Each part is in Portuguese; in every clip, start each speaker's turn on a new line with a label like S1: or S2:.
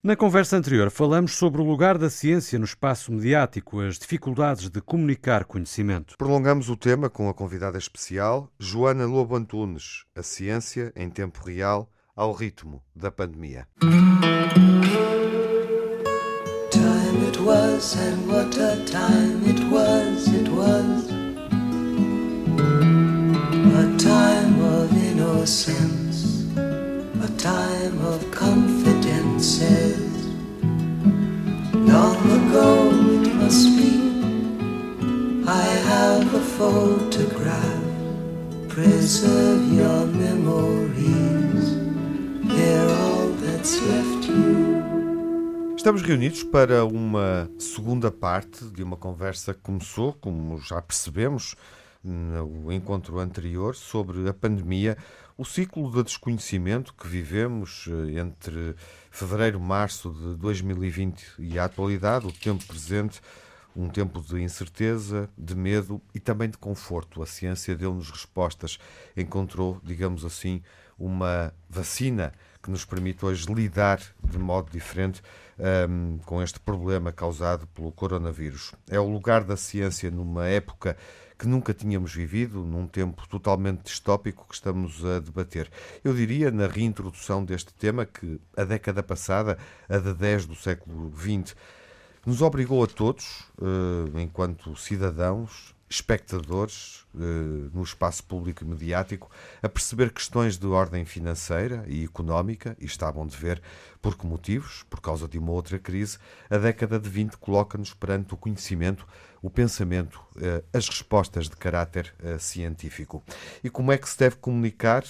S1: Na conversa anterior, falamos sobre o lugar da ciência no espaço mediático, as dificuldades de comunicar conhecimento.
S2: Prolongamos o tema com a convidada especial, Joana Lobo Antunes, a ciência em tempo real ao ritmo da pandemia. Time it was and what a time it was, it was A time of innocence, a time of confidences Long ago it must be I have a photograph. Preserve your memories. They're all that's left you. Estamos reunidos para uma segunda parte de uma conversa que começou, como já percebemos, no encontro anterior sobre a pandemia, o ciclo de desconhecimento que vivemos eh, entre fevereiro, março de 2020 e a atualidade, o tempo presente, um tempo de incerteza, de medo e também de conforto. A ciência deu-nos respostas, encontrou, digamos assim, uma vacina que nos permite hoje lidar de modo diferente um, com este problema causado pelo coronavírus. É o lugar da ciência numa época que nunca tínhamos vivido, num tempo totalmente distópico que estamos a debater. Eu diria, na reintrodução deste tema, que a década passada, a de 10 do século XX, nos obrigou a todos, uh, enquanto cidadãos, espectadores eh, no espaço público e mediático a perceber questões de ordem financeira e económica, e estavam de ver por que motivos, por causa de uma outra crise, a década de 20 coloca-nos perante o conhecimento, o pensamento, eh, as respostas de caráter eh, científico. E como é que se deve comunicar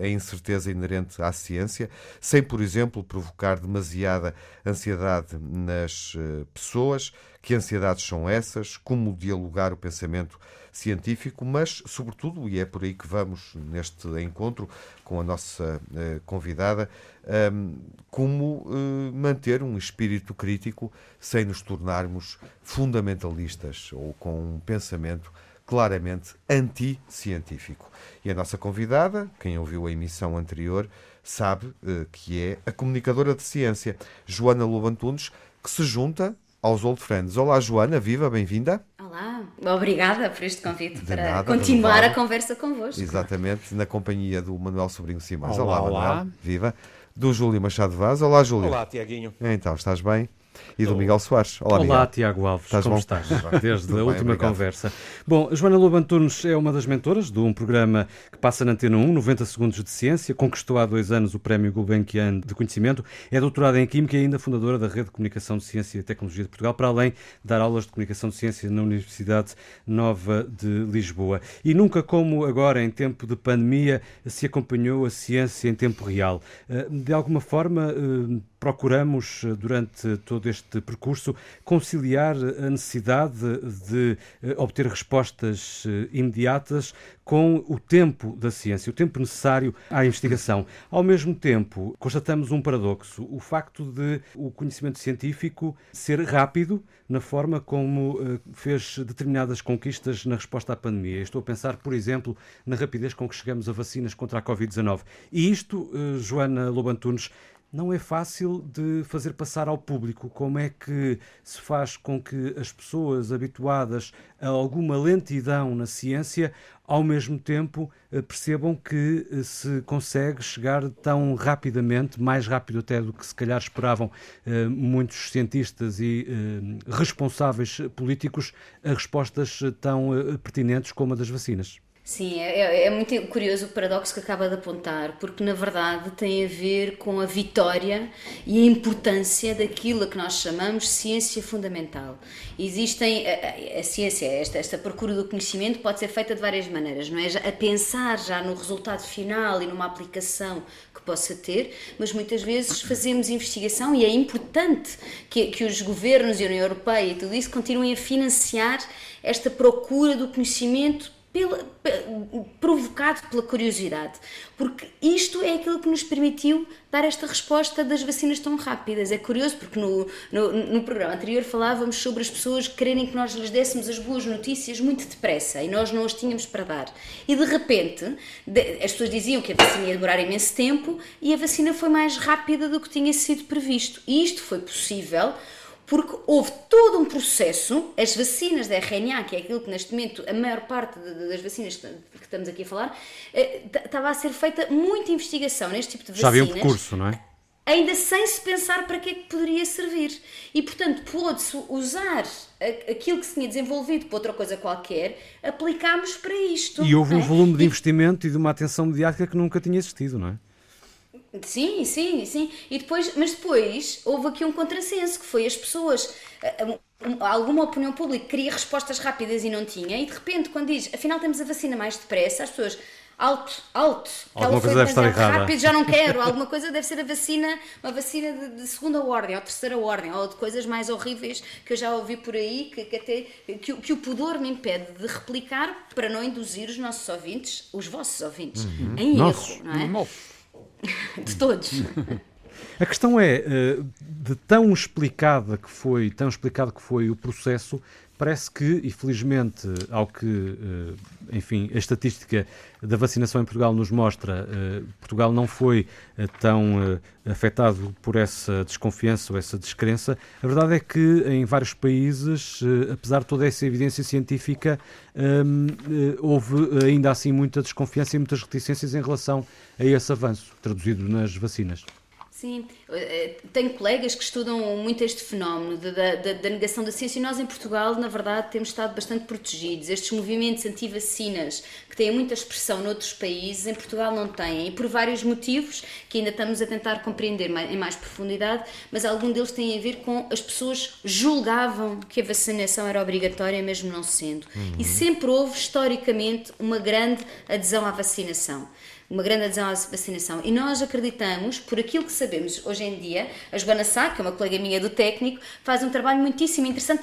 S2: a incerteza inerente à ciência, sem, por exemplo, provocar demasiada ansiedade nas pessoas? Que ansiedades são essas? Como dialogar o pensamento científico, mas, sobretudo, e é por aí que vamos neste encontro com a nossa uh, convidada, um, ehm, como uh, manter um espírito crítico sem nos tornarmos fundamentalistas ou com um pensamento claramente anti-científico. E a nossa convidada, quem ouviu a emissão anterior, sabe uh, que é a comunicadora de ciência, Joana Lobantunes, que se junta aos Old Friends. Olá, Joana, viva, bem-vinda.
S3: Olá, obrigada por este convite De para nada, continuar a conversa convosco.
S2: Exatamente, na companhia do Manuel Sobrinho Simões. Olá, olá, Manuel, olá. viva. Do Júlio Machado Vaz. Olá, Júlio.
S4: Olá, Tiaguinho.
S2: Então, estás bem? E do Miguel Soares.
S1: Olá, Olá Miguel. Tiago Alves. Estás como bom? estás? Desde a bem, última obrigado. conversa. Bom, Joana Lobo Antunes é uma das mentoras de um programa que passa na Antena 1, 90 Segundos de Ciência. Conquistou há dois anos o Prémio Gulbenkian de Conhecimento. É doutorada em Química e ainda fundadora da Rede de Comunicação de Ciência e Tecnologia de Portugal, para além de dar aulas de Comunicação de Ciência na Universidade Nova de Lisboa. E nunca como agora, em tempo de pandemia, se acompanhou a ciência em tempo real. Eh, de alguma forma, eh, procuramos, eh, durante todo este percurso, conciliar a necessidade de eh, obter respostas eh, imediatas com o tempo da ciência, o tempo necessário à investigação. Ao mesmo tempo, constatamos um paradoxo, o facto de o conhecimento científico ser rápido na forma como fez determinadas conquistas na resposta à pandemia. Estou a pensar, por exemplo, na rapidez com que chegamos a vacinas contra a Covid-19. E isto, Joana Lobantunes, não é fácil de fazer passar ao público. Como é que se faz com que as pessoas habituadas a alguma lentidão na ciência, ao mesmo tempo eh, percebam que eh, se consegue chegar tão rapidamente, mais rápido até do que se calhar esperavam eh, muitos cientistas e responsáveis políticos, a respostas tão pertinentes como a das vacinas?
S3: Sim, é, é, é, muito curioso o paradoxo que acaba de apontar, porque na verdade tem a ver com a vitória e a importância daquilo que nós chamamos ciência fundamental. Existem, a, a ciência, esta, esta procura do conhecimento pode ser feita de várias maneiras, não é? A pensar já no resultado final e numa aplicação que possa ter, mas muitas vezes fazemos investigação e é importante que, que os governos e a União Europeia e tudo isso continuem a financiar esta procura do conhecimento pela, provocado pela curiosidade, porque isto é aquilo que nos permitiu dar esta resposta das vacinas tão rápidas. É curioso porque no, no, no, programa anterior falávamos sobre as pessoas quererem que nós lhes dessemos as boas notícias muito depressa e nós não as tínhamos para dar. E de repente as pessoas diziam que a vacina ia demorar imenso tempo e a vacina foi mais rápida do que tinha sido previsto. E isto foi possível porque houve todo um processo, as vacinas da RNA, que é aquilo que neste momento a maior parte das vacinas que estamos aqui a falar, eh, estava a ser feita muita investigação neste tipo de vacinas.
S1: Já havia um percurso, não é?
S3: Ainda sem se pensar para que é que poderia servir. E, portanto, pôde-se usar aquilo que se tinha desenvolvido para outra coisa qualquer, aplicámos para isto.
S1: E houve um é? volume de investimento e de uma atenção mediática que nunca tinha existido, não é?
S3: Sim, sim, sim. E depois, mas depois houve aqui um contrassenso que foi as pessoas, alguma opinião pública queria respostas rápidas e não tinha, e de repente, quando diz afinal temos a vacina mais depressa, as pessoas alto, alto,
S1: que alguma coisa deve estar errada.
S3: rápido, já não quero, alguma coisa deve ser a vacina, uma vacina de, de, segunda ordem, ou terceira ordem, ou de coisas mais horríveis que eu já ouvi por aí, que, que até que, que, o pudor me impede de replicar para não induzir os nossos ouvintes, os vossos ouvintes, uhum. em erro, não é? Nossa. De todos.
S1: A questão é, eh, de tão explicada que foi, tão explicado que foi o processo, parece que, e felizmente, ao que, eh, enfim, a estatística da vacinação em Portugal nos mostra, eh, Portugal não foi tão afetado por essa desconfiança ou essa descrença. A verdade é que em vários países, apesar de toda essa evidência científica, houve ainda assim muita desconfiança e muitas reticências em relação a esse avanço, traduzido nas vacinas.
S3: Sim, tenho colegas que estudam muito este fenómeno da, da, da, negação da ciência e nós em Portugal, na verdade, temos estado bastante protegidos. Estes movimentos anti-vacinas, que têm muita expressão noutros países, em Portugal não têm, e por vários motivos que ainda estamos a tentar compreender em mais profundidade, mas algum deles tem a ver com as pessoas julgavam que a vacinação era obrigatória, mesmo não sendo. Uhum. E sempre houve, historicamente, uma grande adesão à vacinação uma grande adesão à vacinação. E nós acreditamos, por aquilo que sabemos hoje em dia, a Joana Sá, que é uma colega minha do técnico, faz um trabalho muitíssimo interessante.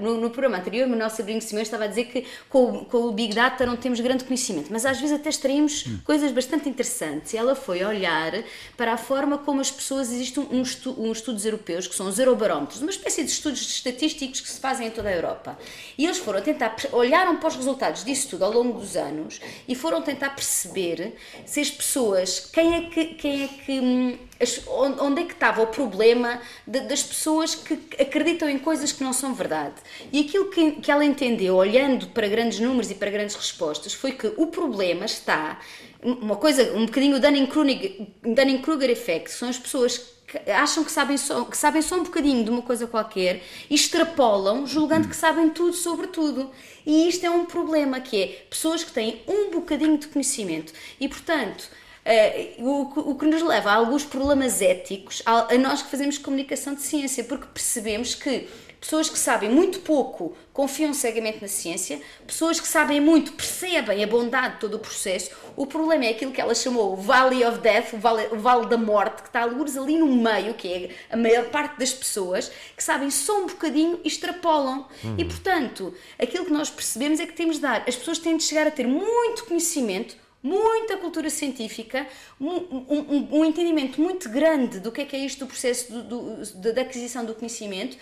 S3: no, no, programa anterior, o Manuel Sobrinho Simões estava a dizer que com, com, o Big Data não temos grande conhecimento, mas às vezes até extraímos hum. coisas bastante interessantes. E ela foi olhar para a forma como as pessoas, existem uns, uns estudos europeus, que são os eurobarómetros, uma espécie de estudos estatísticos que se fazem em toda a Europa. E eles foram tentar, olharam para os resultados disso tudo ao longo dos anos e foram tentar perceber se as pessoas, quem é que, quem é que hum, onde é que estava o problema de, das pessoas que acreditam em coisas que não são verdade. E aquilo que, que ela entendeu, olhando para grandes números e para grandes respostas, foi que o problema está, uma coisa, um bocadinho o Dunning-Kruger Dunning effect, são as pessoas que acham que sabem, só, que sabem só um bocadinho de uma coisa qualquer e extrapolam, julgando que sabem tudo sobre tudo. E isto é um problema, que é pessoas que têm um bocadinho de conhecimento e, portanto, Uh, o, o, que nos leva a alguns problemas éticos a, a, nós que fazemos comunicação de ciência, porque percebemos que pessoas que sabem muito pouco confiam cegamente na ciência, pessoas que sabem muito percebem a bondade de todo o processo. O problema é aquilo que ela chamou o Valley of Death, o Vale, o vale da Morte, que está alguns ali no meio, que é a maior parte das pessoas que sabem só um bocadinho e extrapolam. Uhum. E portanto, aquilo que nós percebemos é que temos de dar, as pessoas têm de chegar a ter muito conhecimento muita cultura científica, um, um, um, entendimento muito grande do que é que é isto do processo do, do, da aquisição do conhecimento,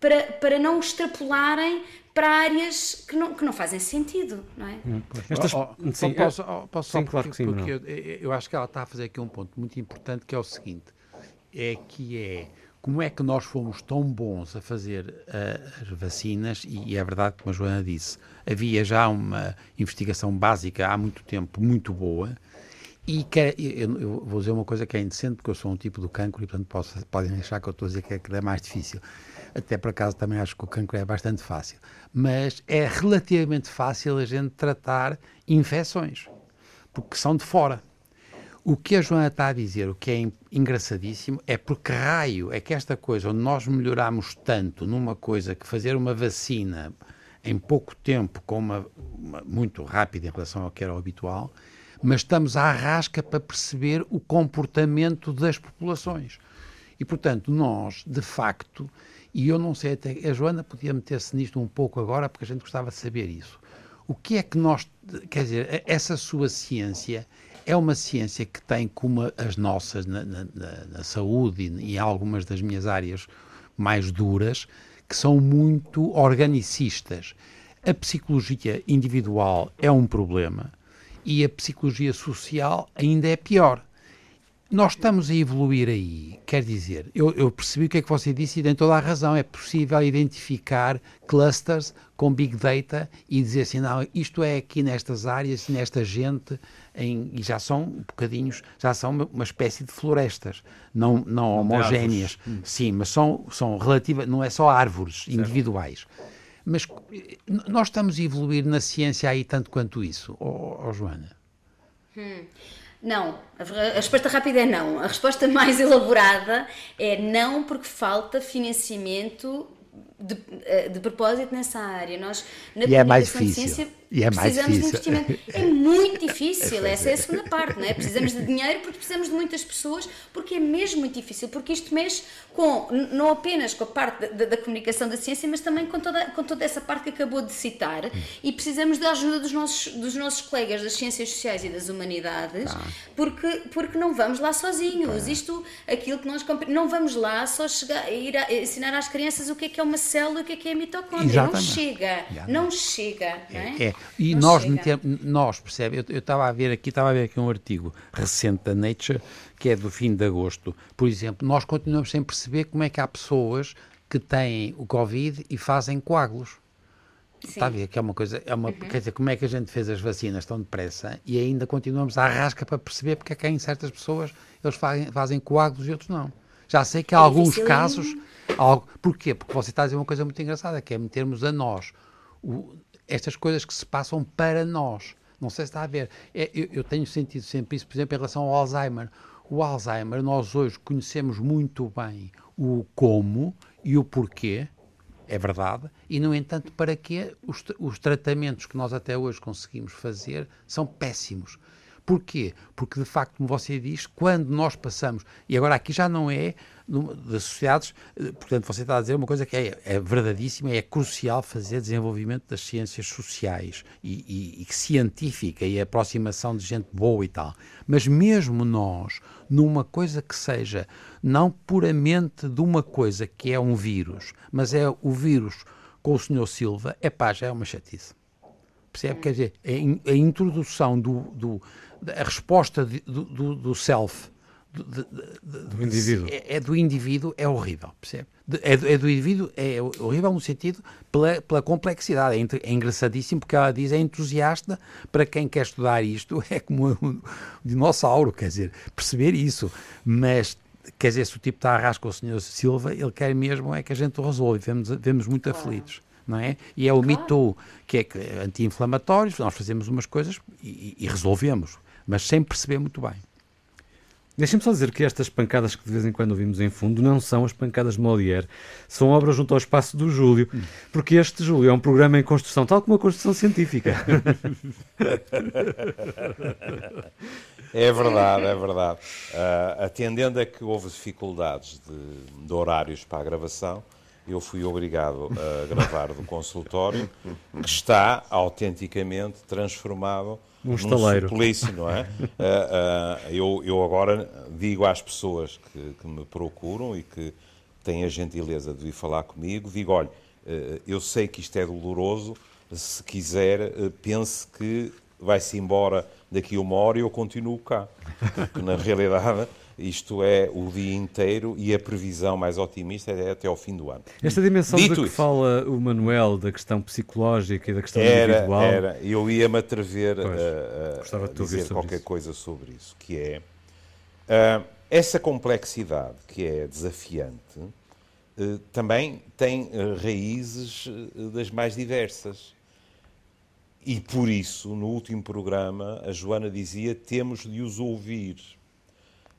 S3: para, para não extrapolarem para áreas que não, que não fazem sentido, não é? Hum,
S5: Estas... Oh, oh, sim, posso, oh, posso sim, claro que sim. Porque eu, eu, acho que ela está a fazer aqui um ponto muito importante que é o seguinte, é que é como é que nós fomos tão bons a fazer uh, as vacinas, e, é verdade, como a Joana disse, havia já uma investigação básica há muito tempo muito boa, e que, eu, eu, vou dizer uma coisa que é indecente, porque eu sou um tipo do cancro e, portanto, posso, podem achar que eu estou a dizer que é, que é mais difícil. Até por acaso também acho que o cancro é bastante fácil. Mas é relativamente fácil a gente tratar infecções, porque são de fora. O que a Joana está a dizer, o que é engraçadíssimo, é porque raio é que esta coisa, onde nós melhoramos tanto numa coisa que fazer uma vacina em pouco tempo, com uma, uma muito rápida em relação ao que era o habitual, mas estamos à rasca para perceber o comportamento das populações. E, portanto, nós, de facto, e eu não sei até, a Joana podia meter-se nisto um pouco agora, porque a gente gostava de saber isso. o que é que nós, quer dizer, essa sua ciência é uma ciência que tem como as nossas na, na, na saúde e em algumas das minhas áreas mais duras, que são muito organicistas. A psicologia individual é um problema e a psicologia social ainda é pior. Nós estamos a evoluir aí, quer dizer, eu, eu, percebi o que é que você disse e tem toda a razão. É possível identificar clusters com big data e dizer assim: não, isto é aqui nestas áreas, nesta gente, em, e já são bocadinhos, já são uma, uma espécie de florestas, não, não homogéneas, hum. sim, mas são, são relativas, não é só árvores certo. individuais. Mas nós estamos a evoluir na ciência aí tanto quanto isso, oh, oh Joana?
S3: Hum. Não, a resposta rápida é não. A resposta mais elaborada é não, porque falta financiamento de, eh, de propósito nessa área. Nós,
S5: na e é mais difícil. Ciência,
S3: e é mais precisamos difícil. de investimento. É muito difícil, essa é a segunda parte, não é? Precisamos de dinheiro porque precisamos de muitas pessoas, porque é mesmo muito difícil, porque isto mexe com, não apenas com a parte da, da comunicação da ciência, mas também com toda, com toda essa parte que acabou de citar, e precisamos da ajuda dos nossos, dos nossos colegas das ciências sociais e das humanidades, ah. porque, porque não vamos lá sozinhos. Isto, aquilo que nós não vamos lá só chegar, ir a, ensinar às crianças o que é que é uma célula e o que é que é a mitocôndria. Exatamente. Não chega, não chega, não é? é.
S5: E Não nós, nós, percebe, eu estava a ver aqui, estava a ver aqui um artigo recente da Nature, que é do fim de agosto. Por exemplo, nós continuamos sem perceber como é que há pessoas que têm o Covid e fazem coágulos. Sim. Está a ver que é uma coisa, é uma, uhum. quer dizer, como é que a gente fez as vacinas tão depressa e ainda continuamos à rasca para perceber porque é que em certas pessoas eles fazem, fazem coágulos e outros não. Já sei que há é alguns casos, algo, porquê? Porque você está a dizer uma coisa muito engraçada, que é metermos a nós o, estas coisas que se passam para nós. Não sei se está a ver. É, eu, eu, tenho sentido sempre isso, por exemplo, em relação ao Alzheimer. O Alzheimer, nós hoje conhecemos muito bem o como e o porquê, é verdade, e no entanto, para que os, os tratamentos que nós até hoje conseguimos fazer são péssimos. Porquê? Porque, de facto, como você diz, quando nós passamos, e agora aqui já não é das sociedades, eh, portanto, você está a dizer uma coisa que é, é verdadíssima, é crucial fazer desenvolvimento das ciências sociais e, e, e científica e aproximação de gente boa e tal. Mas mesmo nós, numa coisa que seja não puramente de uma coisa que é um vírus, mas é o vírus com o senhor Silva, é pá, já é uma chatice. Percebe? Quer dizer, a, a introdução do, do a resposta de, do, do, self
S1: do, do indivíduo.
S5: é, é, do indivíduo é horrível percebe? É, é, do indivíduo é horrível no sentido pela, pela complexidade. É, é, engraçadíssimo porque ela diz é entusiasta para quem quer estudar isto. É como um dinossauro quer dizer perceber isso. Mas quer dizer se o tipo está a rascar o senhor Silva ele quer mesmo é que a gente o resolve vemos, vemos muito claro. aflitos não é? E é o claro. mito que é anti-inflamatórios, nós fazemos umas coisas e, e resolvemos mas sem perceber muito bem.
S1: Deixem-me só dizer que estas pancadas que de vez em quando ouvimos em fundo não são as pancadas de Molière, são obras junto ao espaço do Júlio, porque este, Júlio, é um programa em construção, tal como a construção científica.
S4: É verdade, é verdade. Uh, atendendo a que houve dificuldades de, de horários para a gravação, eu fui obrigado a gravar do consultório, que está autenticamente transformado
S1: um estaleiro.
S4: suplício, não é? uh, uh, eu, eu agora digo às pessoas que, que, me procuram e que têm a gentileza de vir falar comigo, digo, olha, uh, eu sei que isto é doloroso, se quiser, pense que vai-se embora daqui a uma hora e eu continuo cá. Porque, na realidade isto é o dia inteiro e a previsão mais otimista é até ao fim do ano.
S1: Esta dimensão Dito de que isso, fala o Manuel, da questão psicológica e da questão
S4: era,
S1: individual...
S4: Era, eu ia-me atrever pois, a, a, a dizer qualquer isso. coisa sobre isso, que é uh, essa complexidade que é desafiante uh, também tem uh, raízes das mais diversas. E por isso, no último programa, a Joana dizia: temos de os ouvir.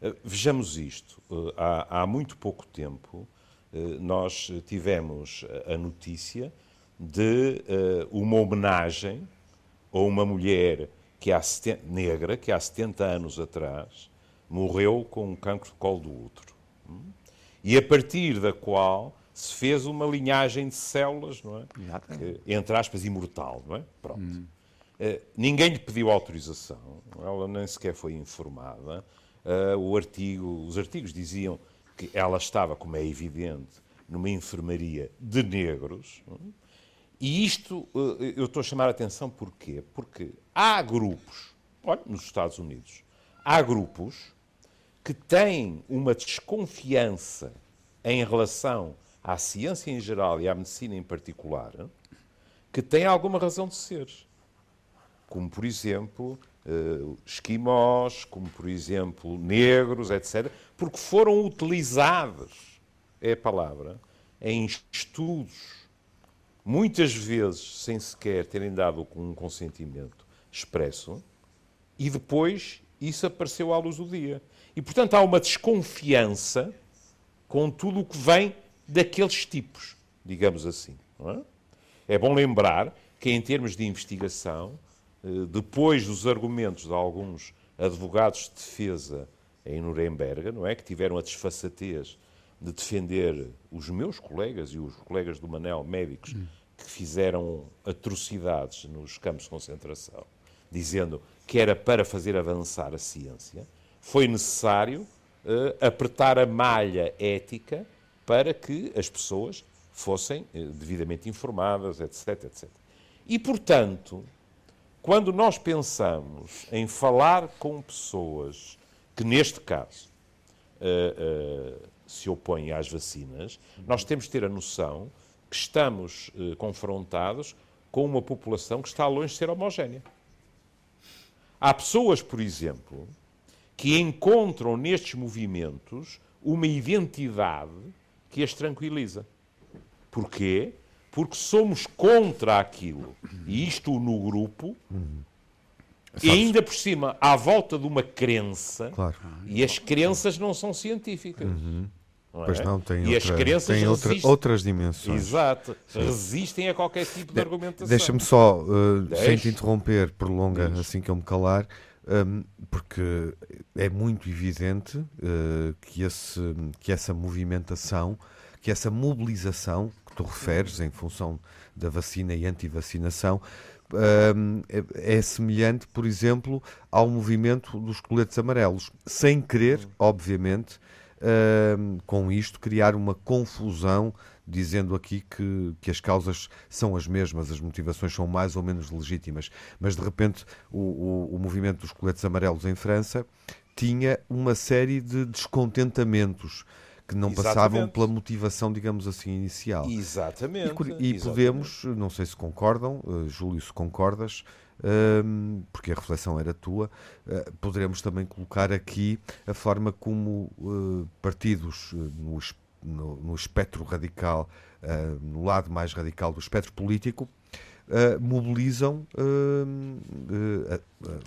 S4: Eh, vejamos isto. Eh, há, há muito pouco tempo, eh, nós tivemos a notícia de uma homenagem a uma mulher que há 70, negra que há 70 anos atrás morreu com um cancro de colo do útero. Hum? E a partir da qual se fez uma linhagem de células, não é? Que, entre aspas, imortal, não é? Pronto. Hum. Ninguém lhe pediu autorização, ela nem sequer foi informada. Uh, o artigo, os artigos diziam que ela estava, como é evidente, numa enfermaria de negros. E isto uh, eu estou a chamar a atenção porquê? Porque há grupos, olha, nos Estados Unidos, há grupos que têm uma desconfiança em relação à ciência em geral e à medicina em particular, que têm alguma razão de ser como por exemplo uh, esquimós, como por exemplo negros, etc., porque foram utilizados, é a palavra, em estudos, muitas vezes sem sequer terem dado um consentimento expresso, e depois isso apareceu à luz do dia. E portanto há uma desconfiança com tudo o que vem daqueles tipos, digamos assim. É? é bom lembrar que, em termos de investigação, depois dos argumentos de alguns advogados de defesa em Nuremberg, não é, que tiveram a desfaçatez de defender os meus colegas e os colegas do Manel, médicos, que fizeram atrocidades nos campos de concentração, dizendo que era para fazer avançar a ciência, foi necessário uh, apertar a malha ética para que as pessoas fossem uh, devidamente informadas, etc, etc. E, portanto, quando nós pensamos em falar com pessoas que, neste caso, uh, uh, se opõem às vacinas, nós temos de ter a noção que estamos uh, confrontados com uma população que está longe de ser homogénea. Há pessoas, por exemplo, que encontram nestes movimentos uma identidade que as tranquiliza. Porquê? Porque somos contra aquilo. E isto no grupo. Uhum. E ainda por cima, à volta de uma crença, claro. e as crenças não são científicas. Uhum.
S2: Não é? Pois não, tem, e outra, as crenças tem outra, outras dimensões.
S4: Exato, Sim. resistem a qualquer tipo de, de argumentação.
S2: Deixa-me só, uh, sem te interromper, prolonga Deixe. assim que eu me calar, um, porque é muito evidente uh, que, esse, que essa movimentação, que essa mobilização tu referes, em função da vacina e antivacinação, é, é semelhante, por exemplo, ao movimento dos coletes amarelos, sem querer, obviamente, com isto criar uma confusão, dizendo aqui que, que as causas são as mesmas, as motivações são mais ou menos legítimas, mas de repente o, o, o movimento dos coletes amarelos em França tinha uma série de descontentamentos que não Exatamente. passavam pela motivação, digamos assim, inicial.
S4: Exatamente.
S2: E, e podemos, não sei se concordam, uh, Júlio, se concordas, uh, porque a reflexão era tua, uh, poderemos também colocar aqui a forma como eh, partidos no, no, no, espectro radical, no lado mais radical do espectro político, mobilizam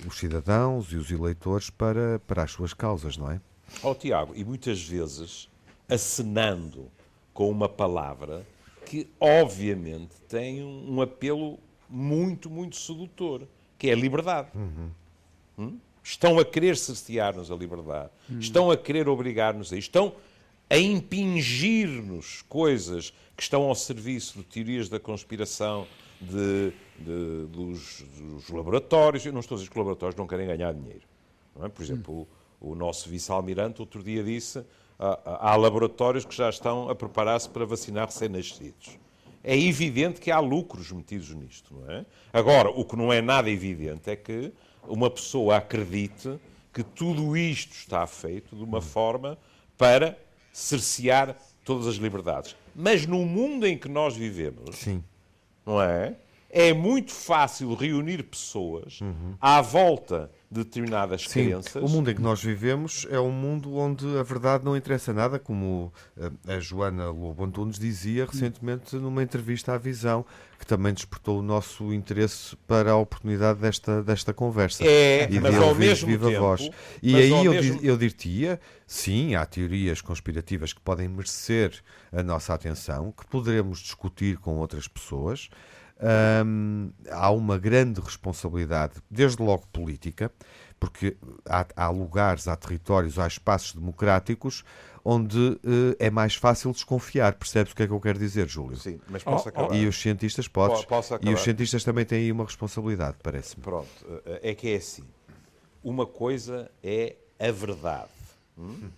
S2: os cidadãos e os eleitores para, para as suas causas, não é?
S4: Ó oh, Tiago, e muitas vezes acenando com uma palavra que, obviamente, tem um apelo muito, muito sedutor, que é a liberdade. Uhum. Hum? Estão a querer cercear-nos a liberdade, uhum. estão a querer obrigar-nos a isto, estão a impingir-nos coisas que estão ao serviço de teorias da conspiração, de, de dos, dos, laboratórios. Eu não estou a dizer que os laboratórios não querem ganhar dinheiro. Não é? Por exemplo, uhum. o, o nosso vice-almirante outro dia disse há laboratórios que já estão a preparar-se para vacinar recém-nascidos. É evidente que há lucros metidos nisto, não é? Agora, o que não é nada evidente é que uma pessoa acredite que tudo isto está feito de uma forma para cercear todas as liberdades. Mas no mundo em que nós vivemos, Sim. não é? É muito fácil reunir pessoas uhum. à volta determinadas Sim, crenças.
S2: O mundo em que nós vivemos é um mundo onde a verdade não interessa nada, como eh, a Joana Lobo Antunes dizia recentemente numa entrevista à Visão, que também despertou o nosso interesse para a oportunidade desta, desta conversa.
S4: É, e mas ao mesmo viva tempo... Voz.
S2: E aí eu, mesmo... eu diria, sim, há teorias conspirativas que podem merecer a nossa atenção, que poderemos discutir com outras pessoas, hum, há uma grande responsabilidade, desde logo política, porque há, há, lugares, há territórios, há espaços democráticos onde uh, é mais fácil desconfiar. Percebes o que é que eu quero dizer, Júlio?
S4: Sim, mas posso oh, acabar.
S2: E os cientistas podes. Posso acabar. E os cientistas também têm aí uma responsabilidade, parece-me.
S4: Pronto, é que é assim. Uma coisa é a verdade. Hum?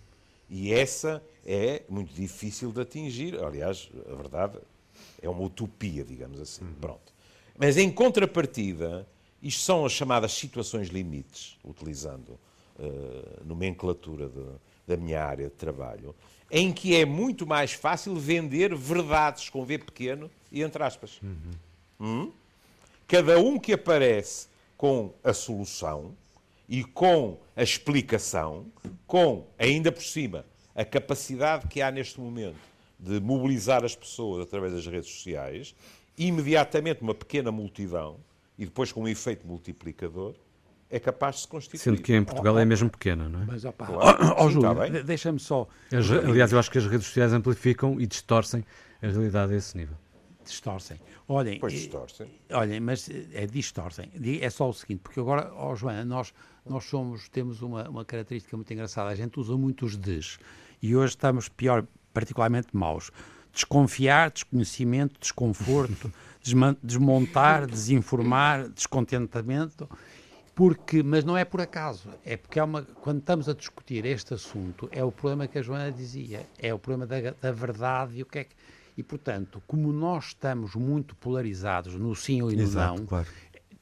S4: E essa é muito difícil de atingir. Aliás, a verdade é uma utopia, digamos assim. Uhum. Pronto. Mas em contrapartida, isto são as chamadas situações limites, utilizando uh, nomenclatura de, da minha área de trabalho, em que é muito mais fácil vender verdades com V pequeno e entre aspas. Uhum. Hum? Cada um que aparece com a solução e com a explicação, com, ainda por cima, a capacidade que há neste momento de mobilizar as pessoas através das redes sociais, imediatamente uma pequena multidão, e depois com um efeito multiplicador, é capaz de se constituir.
S1: Sendo que em Portugal oh, é mesmo pequena, não é?
S5: Mas, opa, claro. oh, oh, Júlio, deixa-me só...
S1: aliás, eu acho que as redes sociais amplificam e distorcem a realidade a esse nível.
S5: Distorcem. Olhem,
S4: pois distorcem.
S5: Olhem, mas é distorcem. É só o seguinte, porque agora, ó oh, Joana, nós, nós somos, temos uma, uma característica muito engraçada. A gente usa muito os des. E hoje estamos pior, particularmente maus. Desconfiar, desconhecimento, desconforto, desmontar, desinformar, descontentamento. Porque, mas não é por acaso, é porque é uma, quando estamos a discutir este assunto, é o problema que a Joana dizia, é o problema da, da verdade e o que é que. E, portanto, como nós estamos muito polarizados no sim ou no Exato, não, claro.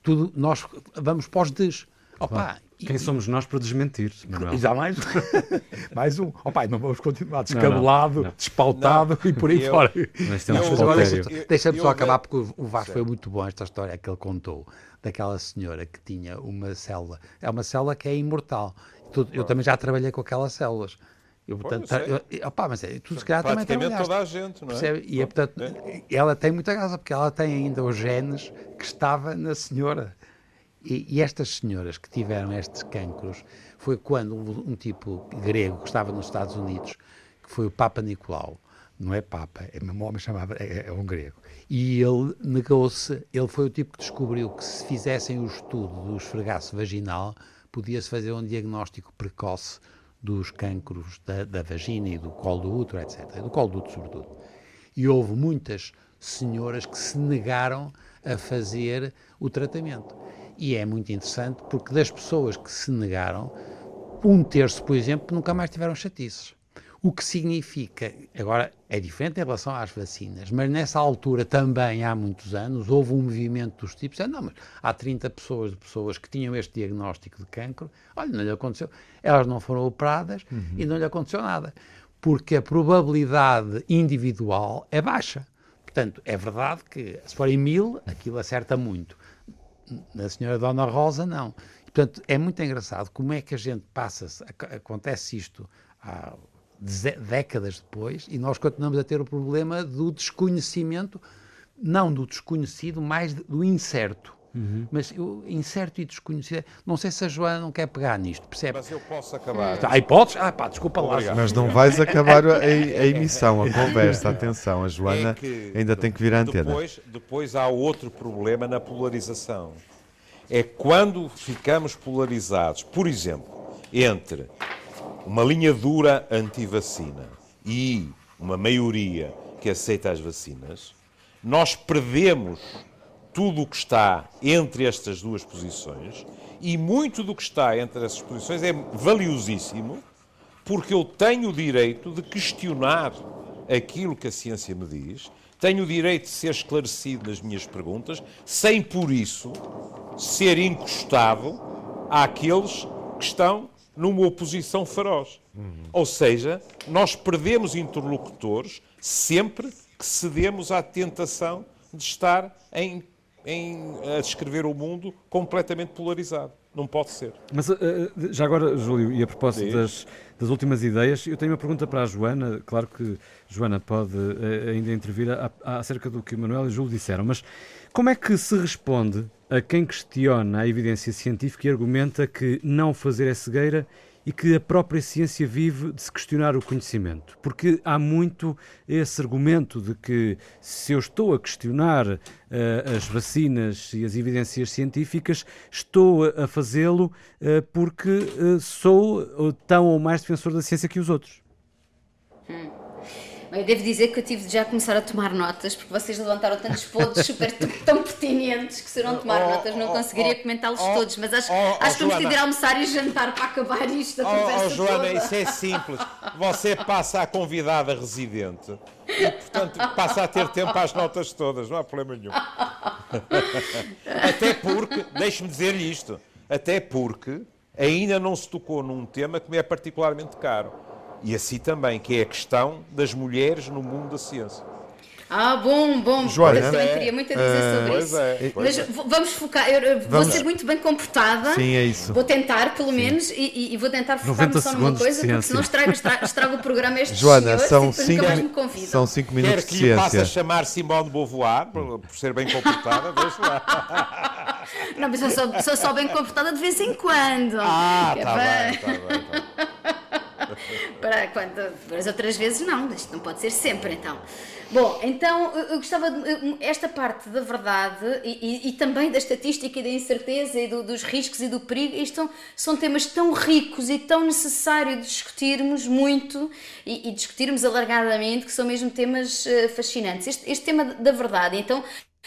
S5: tudo, nós vamos para os des.
S1: Opa, claro. Quem e, somos nós para desmentir,
S5: Manuel? Já mais, mais um. Oh, pai, não vamos continuar descabelado, despautado e por aí
S1: eu,
S5: fora.
S1: Mas temos Deixa-me
S5: deixa só acabar, porque o Vasco foi muito bom esta história que ele contou, daquela senhora que tinha uma célula. É uma célula que é imortal. Eu também já trabalhei com aquelas células. Eu, portanto, eu, eu, opa, mas é, tu se calhar também
S4: trabalhaste. toda a gente, não é? Percebe?
S5: E é, portanto, é. ela tem muita graça, porque ela tem ainda os genes que estava na senhora. E, e, estas senhoras que tiveram estes cancros foi quando um, um, tipo grego que estava nos Estados Unidos, que foi o Papa Nicolau, não é Papa, é meu homem chamava, é, é um grego, e ele negou-se, ele foi o tipo que descobriu que se fizessem o estudo do esfregaço vaginal, podia-se fazer um diagnóstico precoce dos cancros da, da, vagina e do colo do útero, etc. Do colo do útero, sobretudo. E houve muitas senhoras que se negaram a fazer o tratamento. E é muito interessante porque das pessoas que se negaram, um terço, por exemplo, nunca mais tiveram chatices. O que significa, agora é diferente em relação às vacinas, mas nessa altura também, há muitos anos, houve um movimento dos tipos, não, mas há 30 pessoas pessoas que tinham este diagnóstico de cancro, olha, não lhe aconteceu, elas não foram operadas uhum. e não lhe aconteceu nada, porque a probabilidade individual é baixa. Portanto, é verdade que se forem mil, aquilo acerta muito na senhora Dona Rosa, não. Portanto, é muito engraçado como é que a gente passa, acontece isto há décadas depois e nós continuamos a ter o problema do desconhecimento, não do desconhecido, mais do incerto. Uhum. Mas eu, incerto e desconhecido, não sei se a Joana não quer pegar nisto, percebe?
S4: Mas eu posso acabar.
S5: Aí podes? Ah, pá, desculpa lá.
S2: Mas não vais acabar a, a emissão, a conversa. Atenção, a Joana é ainda tem que vir à antena.
S4: Depois, depois há outro problema na polarização é quando ficamos polarizados, por exemplo, entre uma linha dura anti-vacina e uma maioria que aceita as vacinas, nós perdemos tudo o que está entre estas duas posições e muito do que está entre essas posições é valiosíssimo porque eu tenho o direito de questionar aquilo que a ciência me diz tenho o direito de ser esclarecido nas minhas perguntas, sem por isso ser encostado àqueles que estão numa oposição feroz. Uhum. Ou seja, nós perdemos interlocutores sempre que cedemos à tentação de estar em, em, a descrever o mundo completamente polarizado. Não pode ser.
S1: Mas uh, já agora, Júlio, e a propósito das, das, últimas ideias, eu tenho uma pergunta para a Joana. Claro que Joana pode uh, ainda intervir a, a, acerca do que Manuel e Júlio disseram, mas como é que se responde a quem questiona a evidência científica e argumenta que não fazer é cegueira e que a própria ciência vive de se questionar o conhecimento. Porque há muito esse argumento de que se eu estou a questionar uh, as vacinas e as evidências científicas, estou a fazê-lo uh, porque uh, sou tão ou mais defensor da ciência que os outros.
S3: Eu devo dizer que eu tive de já começar a tomar notas, porque vocês levantaram tantos pontos super tão pertinentes que se eu não tomar oh, notas não oh, conseguiria oh, comentá-los todos. Mas acho, acho que vamos ter de almoçar e jantar para acabar isto, oh,
S4: Joana,
S3: toda.
S4: isso é simples. Você passa a convidada residente e, portanto, passa a ter tempo às notas todas, não há problema nenhum. Até porque, deixe-me dizer-lhe isto, até porque ainda não se tocou num tema que me é particularmente caro e assim também, que é a questão das mulheres no mundo da ciência.
S3: Ah, bom, bom. Joana, eu também teria muito a dizer uh, sobre isso. É, Mas é. vamos focar. Eu vou ser muito bem comportada.
S2: Sim, é isso.
S3: Vou tentar, pelo menos, e, e, vou tentar focar-me só numa coisa, porque senão estrago, estrago, estrago, o programa este
S2: Joana,
S3: são
S2: cinco, são cinco minutos
S4: Quer que
S2: lhe
S4: passe a chamar Simone de Beauvoir, por, por ser bem comportada? Deixa lá.
S3: Não, mas eu sou, sou só bem comportada de vez em quando.
S4: Ah, está bem, está bem. Tá
S3: para quando, as outras vezes não, isto não pode ser sempre então. Bom, então eu gostava de, esta parte da verdade e, e, e, também da estatística e da incerteza e do, dos riscos e do perigo, isto são temas tão ricos e tão necessários de discutirmos muito e, e discutirmos alargadamente, que são mesmo temas uh, fascinantes. Este, este tema da verdade, então,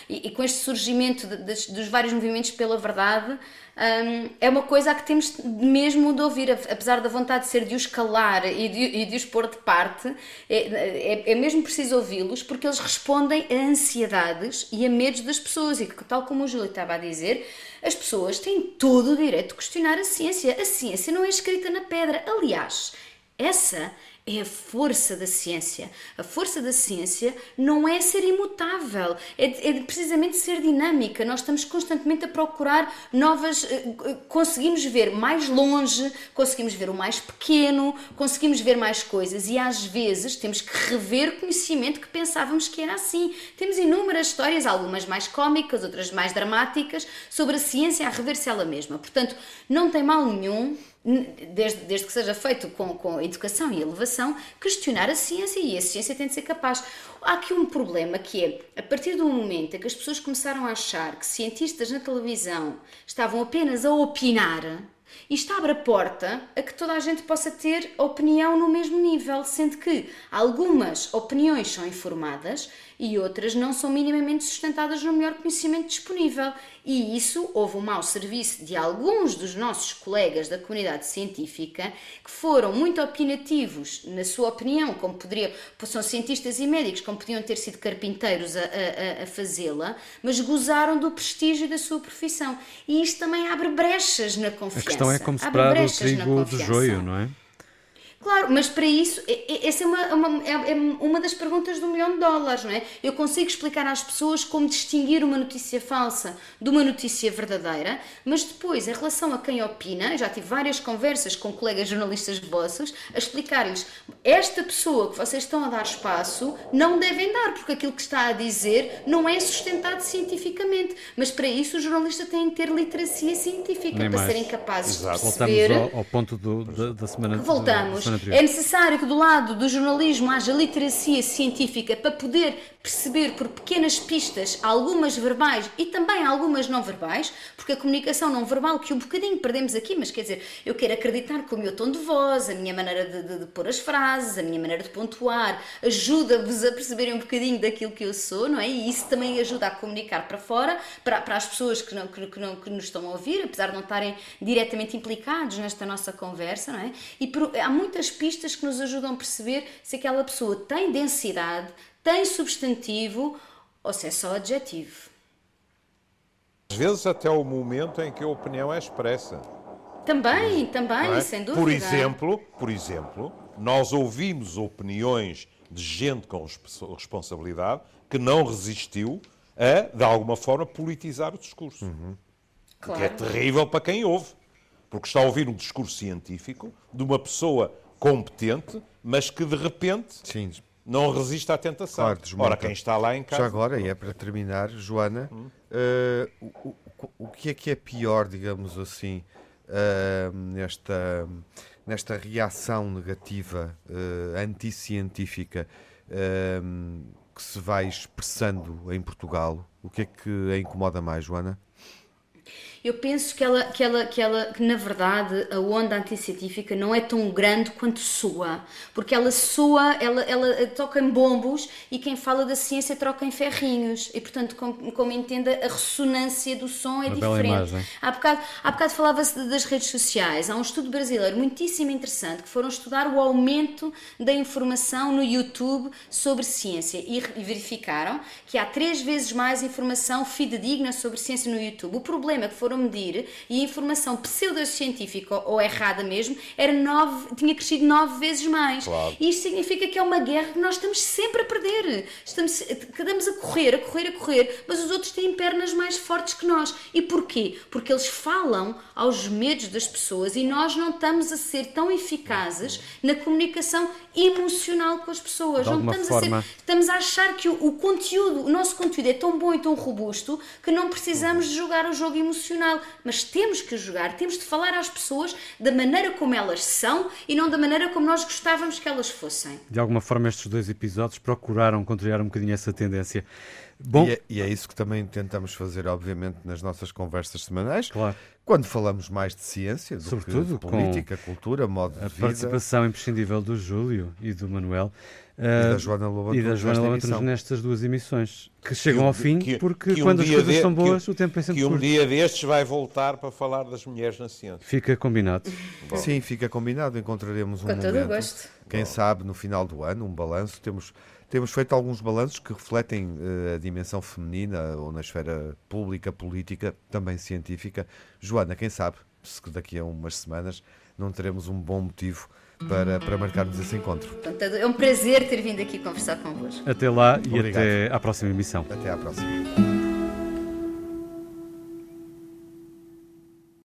S3: e, com este surgimento de, de, dos vários movimentos pela verdade, um, é uma coisa a que temos mesmo de ouvir, apesar da vontade de ser de os calar e de, e de os pôr de parte, é, é, é mesmo preciso ouvi-los porque eles respondem a ansiedades e a medos das pessoas e que, tal como o Júlio estava a dizer, as pessoas têm todo o direito de questionar a ciência. A ciência não é escrita na pedra. Aliás, essa é a força da ciência. A força da ciência não é ser imutável, é, é precisamente ser dinâmica. Nós estamos constantemente a procurar novas. Eh, eh, conseguimos ver mais longe, conseguimos ver o mais pequeno, conseguimos ver mais coisas e às vezes temos que rever conhecimento que pensávamos que era assim. Temos inúmeras histórias, algumas mais cómicas, outras mais dramáticas, sobre a ciência a rever-se ela mesma. Portanto, não tem mal nenhum desde, desde que seja feito com, com educação e elevação, questionar a ciência e a ciência tem de ser capaz. Há aqui um problema que é, a partir do momento em que as pessoas começaram a achar que cientistas na televisão estavam apenas a opinar, isto abre a porta a que toda a gente possa ter opinião no mesmo nível, sendo que algumas opiniões são informadas e outras não são minimamente sustentadas no melhor conhecimento disponível. E isso houve um mau serviço de alguns dos nossos colegas da comunidade científica que foram muito opinativos na sua opinião, como poderiam, são cientistas e médicos, como podiam ter sido carpinteiros a, a, a fazê-la, mas gozaram do prestígio da sua profissão. E isto também abre brechas na confiança. A
S1: questão é como separar o trigo do joio, não é?
S3: Claro, mas para isso, essa é uma, uma, é, é uma das perguntas do milhão de dólares, não é? Eu consigo explicar às pessoas como distinguir uma notícia falsa de uma notícia verdadeira, mas depois, em relação a quem opina, já tive várias conversas com colegas jornalistas vossos a explicar-lhes esta pessoa que vocês estão a dar espaço não devem dar, porque aquilo que está a dizer não é sustentado cientificamente. Mas para isso, os jornalistas têm de ter literacia científica Nem para mais. serem capazes Exato. de perceber.
S1: Voltamos ao, ao ponto do, da, da semana.
S3: Voltamos. É necessário que do lado do jornalismo haja literacia científica para poder perceber por pequenas pistas, algumas verbais e também algumas não verbais, porque a comunicação não verbal, que um bocadinho perdemos aqui, mas quer dizer, eu quero acreditar que o meu tom de voz, a minha maneira de, de, de pôr as frases, a minha maneira de pontuar, ajuda-vos a perceberem um bocadinho daquilo que eu sou, não é? E isso também ajuda a comunicar para fora, para, para as pessoas que, não, que, que, não, que nos estão a ouvir, apesar de não estarem diretamente implicados nesta nossa conversa, não é? E por, há muitas pistas que nos ajudam a perceber se aquela pessoa tem densidade, tem substantivo ou se é só adjetivo.
S4: Às vezes até o momento em que a opinião é expressa.
S3: Também, também, é? sem dúvida.
S4: Por exemplo, por exemplo, nós ouvimos opiniões de gente com responsabilidade que não resistiu a, de alguma forma, politizar o discurso. Uhum. Claro. Que é terrível para quem ouve. Porque está a ouvir um discurso científico de uma pessoa competente, mas que de repente Sim não resiste à tentação. Claro, Ora, quem está lá em casa.
S2: Já agora, e é para terminar, Joana, hum. uh, o, o, o, que é que é pior, digamos assim, uh, nesta, nesta reação negativa, uh, anticientífica, uh, que se vai expressando em Portugal? O que é que a incomoda mais, Joana?
S3: Eu penso que ela, que ela, que ela, que na verdade a onda anticientífica não é tão grande quanto soa, porque ela soa, ela, ela toca em bombos e quem fala da ciência troca em ferrinhos. E portanto como, como entenda a ressonância do som é Uma diferente. Há bocado, há bocado falava-se das redes sociais, há um estudo brasileiro muitíssimo interessante que foram estudar o aumento da informação no YouTube sobre ciência. E verificaram que há três vezes mais informação fidedigna sobre ciência no YouTube. O problema é que foram medir e a informação pseudocientífica ou errada mesmo era nove, tinha crescido nove vezes mais. Claro. E isto significa que é uma guerra que nós estamos sempre a perder. Estamos, estamos a correr, a correr, a correr, mas os outros têm pernas mais fortes que nós. E porquê? Porque eles falam aos medos das pessoas e nós não estamos a ser tão eficazes na comunicação emocional com as pessoas. não estamos forma... a ser, estamos a achar que o, o conteúdo, o nosso conteúdo é tão bom e tão robusto que não precisamos de jogar o jogo emocional, mas temos que jogar, temos de falar às pessoas da maneira como elas são e não da maneira como nós gostávamos que elas fossem.
S1: De alguma forma, estes dois episódios procuraram contrariar um bocadinho essa tendência.
S2: Bom... E, é, e é isso que também tentamos fazer, obviamente, nas nossas conversas semanais.
S1: Claro.
S2: Quando falamos mais de ciência, do Sobretudo que de política, cultura, modo de
S1: a vida. A participação imprescindível do Júlio e do Manuel.
S2: Uh, e da Joana Lobato,
S1: e da Joana Lobato nestas duas emissões, que chegam que, ao fim, que, porque que um quando as coisas de, são boas, o tempo é sempre
S4: Que um
S1: curto.
S4: dia destes vai voltar para falar das mulheres na ciência.
S1: Fica combinado.
S2: Bom. Sim, fica combinado. Encontraremos um Com momento. Gosto. Quem Bom. sabe no final do ano, um balanço. Temos temos feito alguns balanços que refletem uh, a dimensão feminina, ou na esfera pública, política, também científica. Joana, quem sabe, se daqui a umas semanas não teremos um bom motivo para, para marcarmos esse encontro.
S3: é um prazer ter vindo aqui conversar convosco.
S1: Até lá e Obrigado. até à próxima emissão.
S2: Até à próxima.